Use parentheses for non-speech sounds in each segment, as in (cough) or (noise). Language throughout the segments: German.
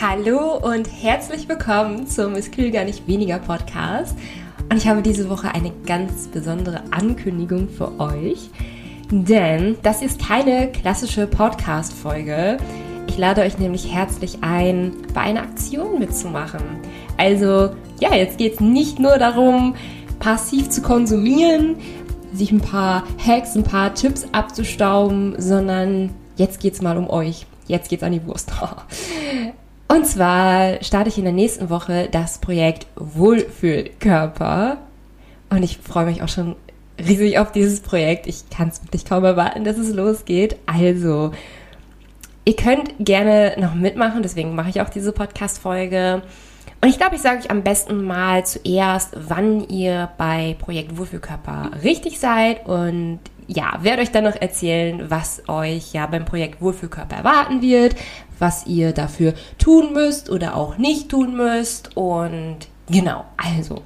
Hallo und herzlich willkommen zum Es Kühl gar nicht weniger Podcast. Und ich habe diese Woche eine ganz besondere Ankündigung für euch. Denn das ist keine klassische Podcast-Folge. Ich lade euch nämlich herzlich ein, bei einer Aktion mitzumachen. Also, ja, jetzt geht es nicht nur darum, passiv zu konsumieren, sich ein paar Hacks, ein paar Tipps abzustauben, sondern jetzt geht es mal um euch. Jetzt geht's an die Wurst. (laughs) Und zwar starte ich in der nächsten Woche das Projekt Wohlfühlkörper. Und ich freue mich auch schon riesig auf dieses Projekt. Ich kann es wirklich kaum erwarten, dass es losgeht. Also, ihr könnt gerne noch mitmachen, deswegen mache ich auch diese Podcast-Folge. Und ich glaube, ich sage euch am besten mal zuerst, wann ihr bei Projekt Wohlfühlkörper richtig seid und ja, werde euch dann noch erzählen, was euch ja beim Projekt Wohlfühlkörper erwarten wird, was ihr dafür tun müsst oder auch nicht tun müsst. Und genau, also.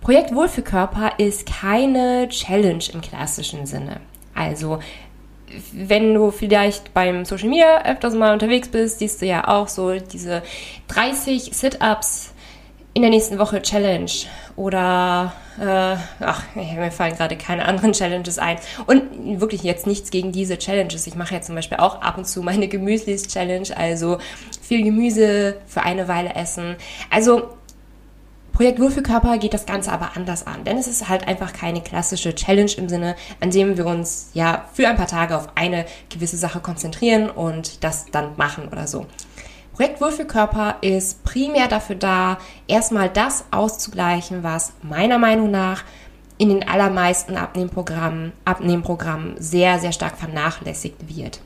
Projekt Wohlfühlkörper ist keine Challenge im klassischen Sinne. Also, wenn du vielleicht beim Social Media öfters mal unterwegs bist, siehst du ja auch so diese 30 Sit-Ups in der nächsten Woche Challenge oder äh, ach, mir fallen gerade keine anderen Challenges ein. Und wirklich jetzt nichts gegen diese Challenges. Ich mache ja zum Beispiel auch ab und zu meine Gemüslis-Challenge, also viel Gemüse für eine Weile essen. Also Projekt Wohlfühlkörper geht das Ganze aber anders an, denn es ist halt einfach keine klassische Challenge im Sinne, an dem wir uns ja für ein paar Tage auf eine gewisse Sache konzentrieren und das dann machen oder so. Projekt Wohlfühlkörper ist primär dafür da, erstmal das auszugleichen, was meiner Meinung nach in den allermeisten Abnehmprogrammen, Abnehmprogrammen sehr, sehr stark vernachlässigt wird.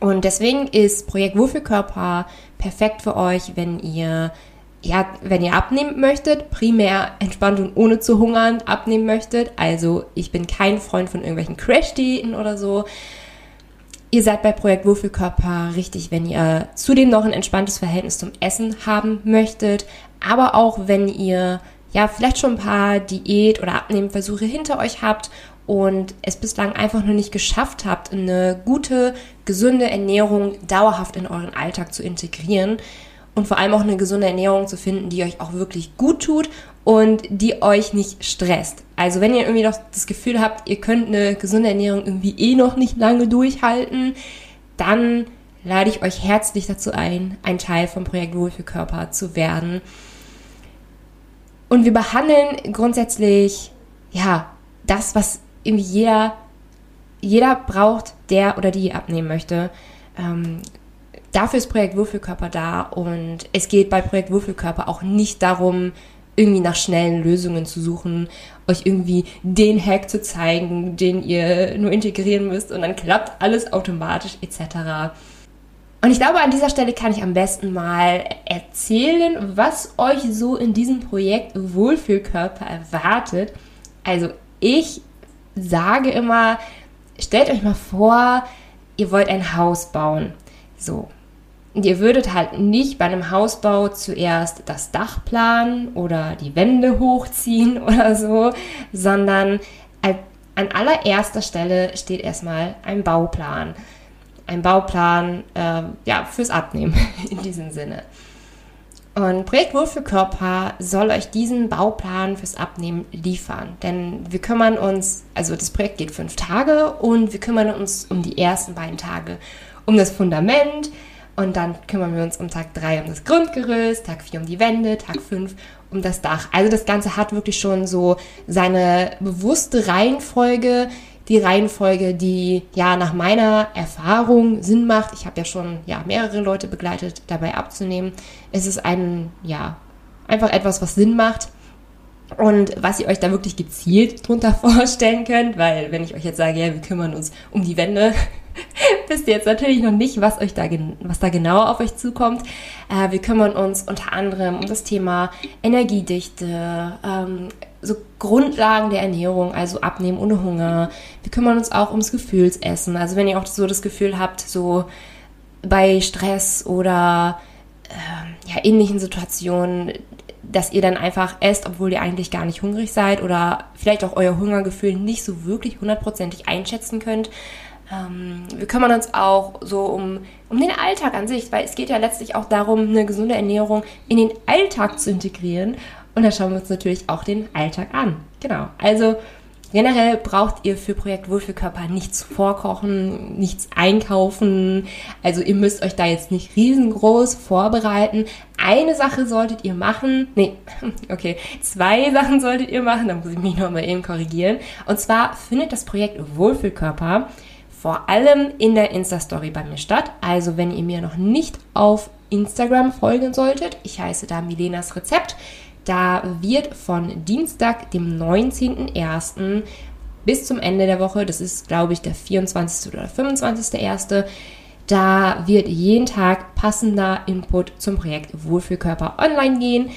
Und deswegen ist Projekt Wohlfühlkörper perfekt für euch, wenn ihr ja, wenn ihr abnehmen möchtet, primär entspannt und ohne zu hungern abnehmen möchtet. Also ich bin kein Freund von irgendwelchen Crash-Diäten oder so, Ihr seid bei Projekt Wohlfühlkörper richtig, wenn ihr zudem noch ein entspanntes Verhältnis zum Essen haben möchtet, aber auch wenn ihr ja vielleicht schon ein paar Diät- oder Abnehmversuche hinter euch habt und es bislang einfach noch nicht geschafft habt, eine gute, gesunde Ernährung dauerhaft in euren Alltag zu integrieren und vor allem auch eine gesunde Ernährung zu finden, die euch auch wirklich gut tut und die euch nicht stresst. Also wenn ihr irgendwie noch das Gefühl habt, ihr könnt eine gesunde Ernährung irgendwie eh noch nicht lange durchhalten, dann lade ich euch herzlich dazu ein, ein Teil vom Projekt Wohl für Körper zu werden. Und wir behandeln grundsätzlich, ja, das, was irgendwie jeder, jeder braucht, der oder die abnehmen möchte. Ähm, dafür ist Projekt Würfelkörper da und es geht bei Projekt Würfelkörper auch nicht darum, irgendwie nach schnellen Lösungen zu suchen, euch irgendwie den Hack zu zeigen, den ihr nur integrieren müsst und dann klappt alles automatisch etc. Und ich glaube, an dieser Stelle kann ich am besten mal erzählen, was euch so in diesem Projekt Wohlfühlkörper erwartet. Also ich sage immer, stellt euch mal vor, ihr wollt ein Haus bauen. So, und ihr würdet halt nicht bei einem Hausbau zuerst das Dach planen oder die Wände hochziehen (laughs) oder so, sondern an allererster Stelle steht erstmal ein Bauplan. Ein Bauplan äh, ja, fürs Abnehmen (laughs) in diesem Sinne. Und Projekt Wohl für Körper soll euch diesen Bauplan fürs Abnehmen liefern. Denn wir kümmern uns, also das Projekt geht fünf Tage und wir kümmern uns um die ersten beiden Tage um das Fundament, und dann kümmern wir uns um Tag 3 um das Grundgerüst, Tag 4 um die Wände, Tag 5 um das Dach. Also das Ganze hat wirklich schon so seine bewusste Reihenfolge, die Reihenfolge, die ja nach meiner Erfahrung Sinn macht. Ich habe ja schon ja mehrere Leute begleitet, dabei abzunehmen. Es ist ein ja einfach etwas, was Sinn macht. Und was ihr euch da wirklich gezielt drunter (laughs) vorstellen könnt, weil wenn ich euch jetzt sage, ja, wir kümmern uns um die Wände, wisst ihr jetzt natürlich noch nicht, was euch da, was da genauer auf euch zukommt. Äh, wir kümmern uns unter anderem um das Thema Energiedichte, ähm, so Grundlagen der Ernährung, also Abnehmen ohne Hunger. Wir kümmern uns auch ums Gefühlsessen. Also wenn ihr auch so das Gefühl habt, so bei Stress oder äh, ja, ähnlichen Situationen, dass ihr dann einfach esst, obwohl ihr eigentlich gar nicht hungrig seid oder vielleicht auch euer Hungergefühl nicht so wirklich hundertprozentig einschätzen könnt, Ähm, wir kümmern uns auch so um, um den Alltag an sich, weil es geht ja letztlich auch darum, eine gesunde Ernährung in den Alltag zu integrieren. Und da schauen wir uns natürlich auch den Alltag an. Genau. Also Generell braucht ihr für Projekt Wohlfühlkörper nichts vorkochen, nichts einkaufen. Also ihr müsst euch da jetzt nicht riesengroß vorbereiten. Eine Sache solltet ihr machen. Nee, (laughs) okay. Zwei Sachen solltet ihr machen. Da muss ich mich nochmal eben korrigieren. Und zwar findet das Projekt Wohlfühlkörper vor allem in der Insta-Story bei mir statt. Also wenn ihr mir noch nicht auf Instagram folgen solltet, ich heiße da Milenas Rezept, da wird von Dienstag, dem 19.01. bis zum Ende der Woche, das ist glaube ich der 24. oder 25.01., da wird jeden Tag passender Input zum Projekt Wohlfühlkörper online gehen.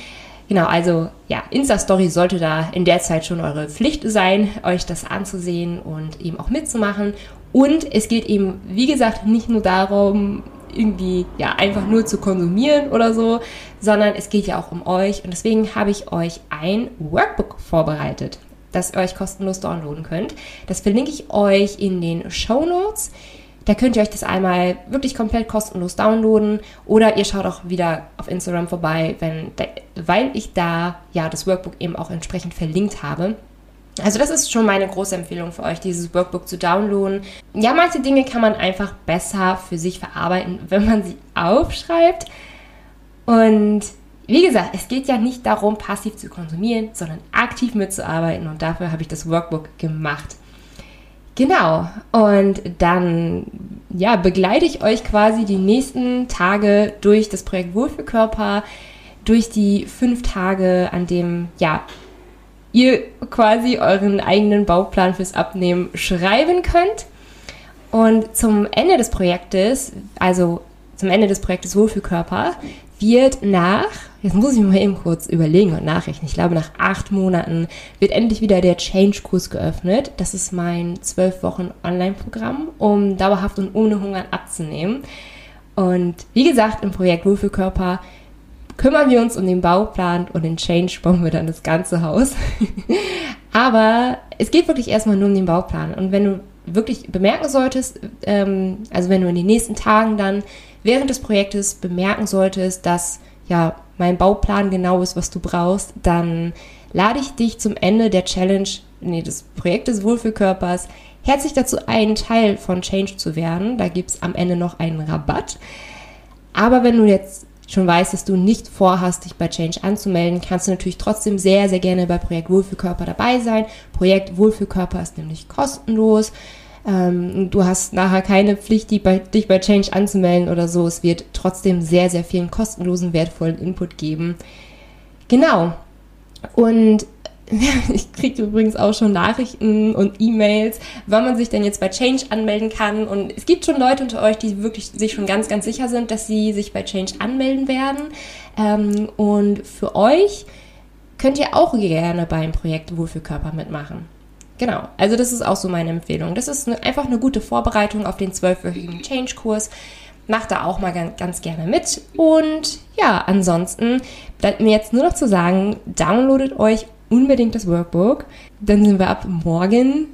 Genau, also ja, Insta-Story sollte da in der Zeit schon eure Pflicht sein, euch das anzusehen und eben auch mitzumachen. Und es geht eben, wie gesagt, nicht nur darum, irgendwie ja einfach nur zu konsumieren oder so, sondern es geht ja auch um euch und deswegen habe ich euch ein Workbook vorbereitet, das ihr euch kostenlos downloaden könnt. Das verlinke ich euch in den Show Notes. Da könnt ihr euch das einmal wirklich komplett kostenlos downloaden oder ihr schaut auch wieder auf Instagram vorbei, wenn, weil ich da ja das Workbook eben auch entsprechend verlinkt habe. Also das ist schon meine große Empfehlung für euch, dieses Workbook zu downloaden. Ja, manche Dinge kann man einfach besser für sich verarbeiten, (laughs) wenn man sie aufschreibt. Und wie gesagt, es geht ja nicht darum, passiv zu konsumieren, sondern aktiv mitzuarbeiten. Und dafür habe ich das Workbook gemacht. Genau. Und dann, ja, begleite ich euch quasi die nächsten Tage durch das Projekt Wohlfühlkörper, durch die fünf Tage, an dem, ja, ihr quasi euren eigenen Bauplan fürs Abnehmen schreiben könnt. Und zum Ende des Projektes, also zum Ende des Projektes Wohlfühlkörper, wird nach, jetzt muss ich mal eben kurz überlegen und nachrechnen, ich glaube nach acht Monaten wird endlich wieder der Change-Kurs geöffnet. Das ist mein zwölf Wochen Online-Programm, um dauerhaft und ohne Hunger abzunehmen. Und wie gesagt, im Projekt Wohlfühlkörper kümmern wir uns um den Bauplan und den Change bauen wir dann das ganze Haus. (laughs) Aber es geht wirklich erstmal nur um den Bauplan. Und wenn du wirklich bemerken solltest, ähm, also wenn du in den nächsten Tagen dann während des Projektes bemerken solltest, dass ja mein Bauplan genau ist, was du brauchst, dann lade ich dich zum Ende der Challenge, nee, des Projektes Wohlfühlkörpers herzlich dazu ein, Teil von Change zu werden. Da gibt es am Ende noch einen Rabatt. Aber wenn du jetzt schon weißt, dass du nicht vorhast, dich bei Change anzumelden, kannst du natürlich trotzdem sehr, sehr gerne bei Projekt Wohlfühlkörper dabei sein. Projekt Wohlfühlkörper ist nämlich kostenlos. Ähm, du hast nachher keine Pflicht, dich bei, dich bei Change anzumelden oder so. Es wird trotzdem sehr, sehr vielen kostenlosen, wertvollen Input geben. Genau. Und (laughs) Ich kriege übrigens auch schon Nachrichten und E-Mails, wann man sich denn jetzt bei Change anmelden kann. Und es gibt schon Leute unter euch, die wirklich sich schon ganz, ganz sicher sind, dass sie sich bei Change anmelden werden. Ähm, und für euch könnt ihr auch gerne beim Projekt Wohlfühlkörper mitmachen. Genau, also das ist auch so meine Empfehlung. Das ist einfach eine gute Vorbereitung auf den zwölfwöchigen Change-Kurs. Macht da auch mal ganz, ganz gerne mit. Und ja, ansonsten bleibt mir jetzt nur noch zu sagen, downloadet euch unbedingt das Workbook. Dann sind wir ab morgen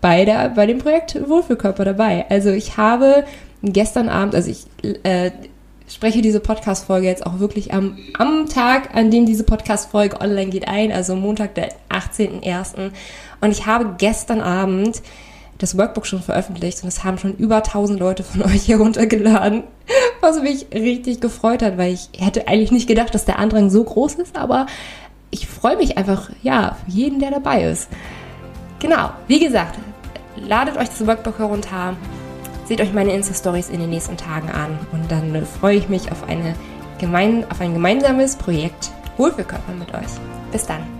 bei, der, bei dem Projekt Wohlfühlkörper dabei. Also ich habe gestern Abend, also ich äh, spreche diese Podcast-Folge jetzt auch wirklich am, am Tag, an dem diese Podcast-Folge online geht, ein, also Montag, der 18.01. Und ich habe gestern Abend das Workbook schon veröffentlicht und es haben schon über 1000 Leute von (laughs) euch heruntergeladen, was mich richtig gefreut hat, weil ich hätte eigentlich nicht gedacht, dass der Andrang so groß ist, aber ich freue mich einfach, ja, für jeden, der dabei ist. Genau, wie gesagt, ladet euch das Workbook herunter, seht euch meine Insta-Stories in den nächsten Tagen an und dann freue ich mich auf, eine gemein, auf ein gemeinsames Projekt Wohlfühlkörper mit euch. Bis dann.